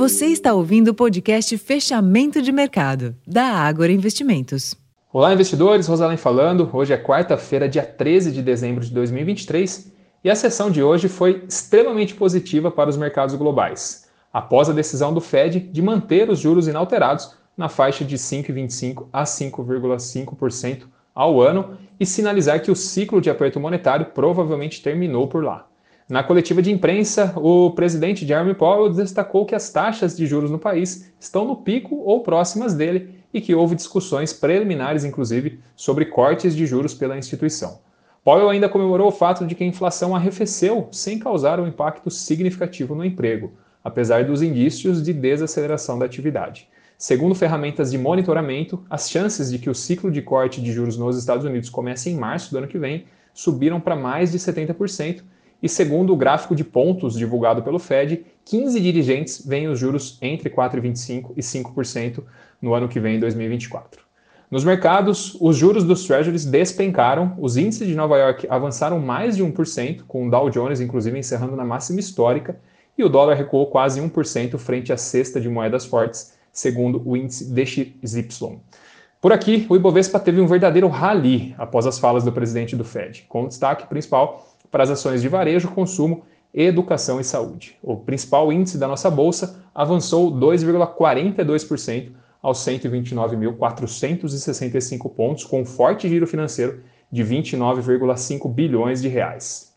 Você está ouvindo o podcast Fechamento de Mercado, da Ágora Investimentos. Olá, investidores. Rosalém falando. Hoje é quarta-feira, dia 13 de dezembro de 2023, e a sessão de hoje foi extremamente positiva para os mercados globais, após a decisão do Fed de manter os juros inalterados na faixa de 5,25% a 5,5% ao ano e sinalizar que o ciclo de aperto monetário provavelmente terminou por lá. Na coletiva de imprensa, o presidente Jeremy Powell destacou que as taxas de juros no país estão no pico ou próximas dele e que houve discussões preliminares, inclusive, sobre cortes de juros pela instituição. Powell ainda comemorou o fato de que a inflação arrefeceu sem causar um impacto significativo no emprego, apesar dos indícios de desaceleração da atividade. Segundo ferramentas de monitoramento, as chances de que o ciclo de corte de juros nos Estados Unidos comece em março do ano que vem subiram para mais de 70%, e segundo o gráfico de pontos divulgado pelo Fed, 15 dirigentes veem os juros entre 4,25% e 5% no ano que vem, 2024. Nos mercados, os juros dos Treasuries despencaram, os índices de Nova York avançaram mais de 1%, com o Dow Jones inclusive encerrando na máxima histórica, e o dólar recuou quase 1% frente à cesta de moedas fortes, segundo o índice DXY. Por aqui, o Ibovespa teve um verdadeiro rally após as falas do presidente do Fed, com destaque principal para as ações de varejo, consumo, educação e saúde. O principal índice da nossa bolsa avançou 2,42% aos 129.465 pontos, com um forte giro financeiro de 29,5 bilhões de reais.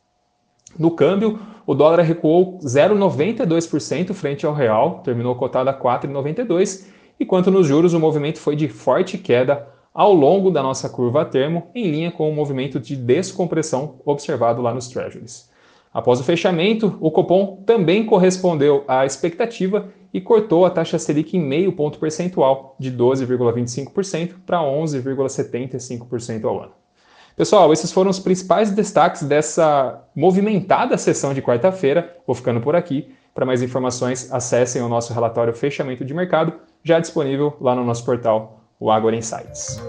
No câmbio, o dólar recuou 0,92% frente ao real, terminou cotado a 4,92, enquanto nos juros o movimento foi de forte queda ao longo da nossa curva a termo, em linha com o movimento de descompressão observado lá nos Treasuries. Após o fechamento, o Copom também correspondeu à expectativa e cortou a taxa Selic em meio ponto percentual, de 12,25% para 11,75% ao ano. Pessoal, esses foram os principais destaques dessa movimentada sessão de quarta-feira. Vou ficando por aqui. Para mais informações, acessem o nosso relatório Fechamento de Mercado, já disponível lá no nosso portal o Agora Insights.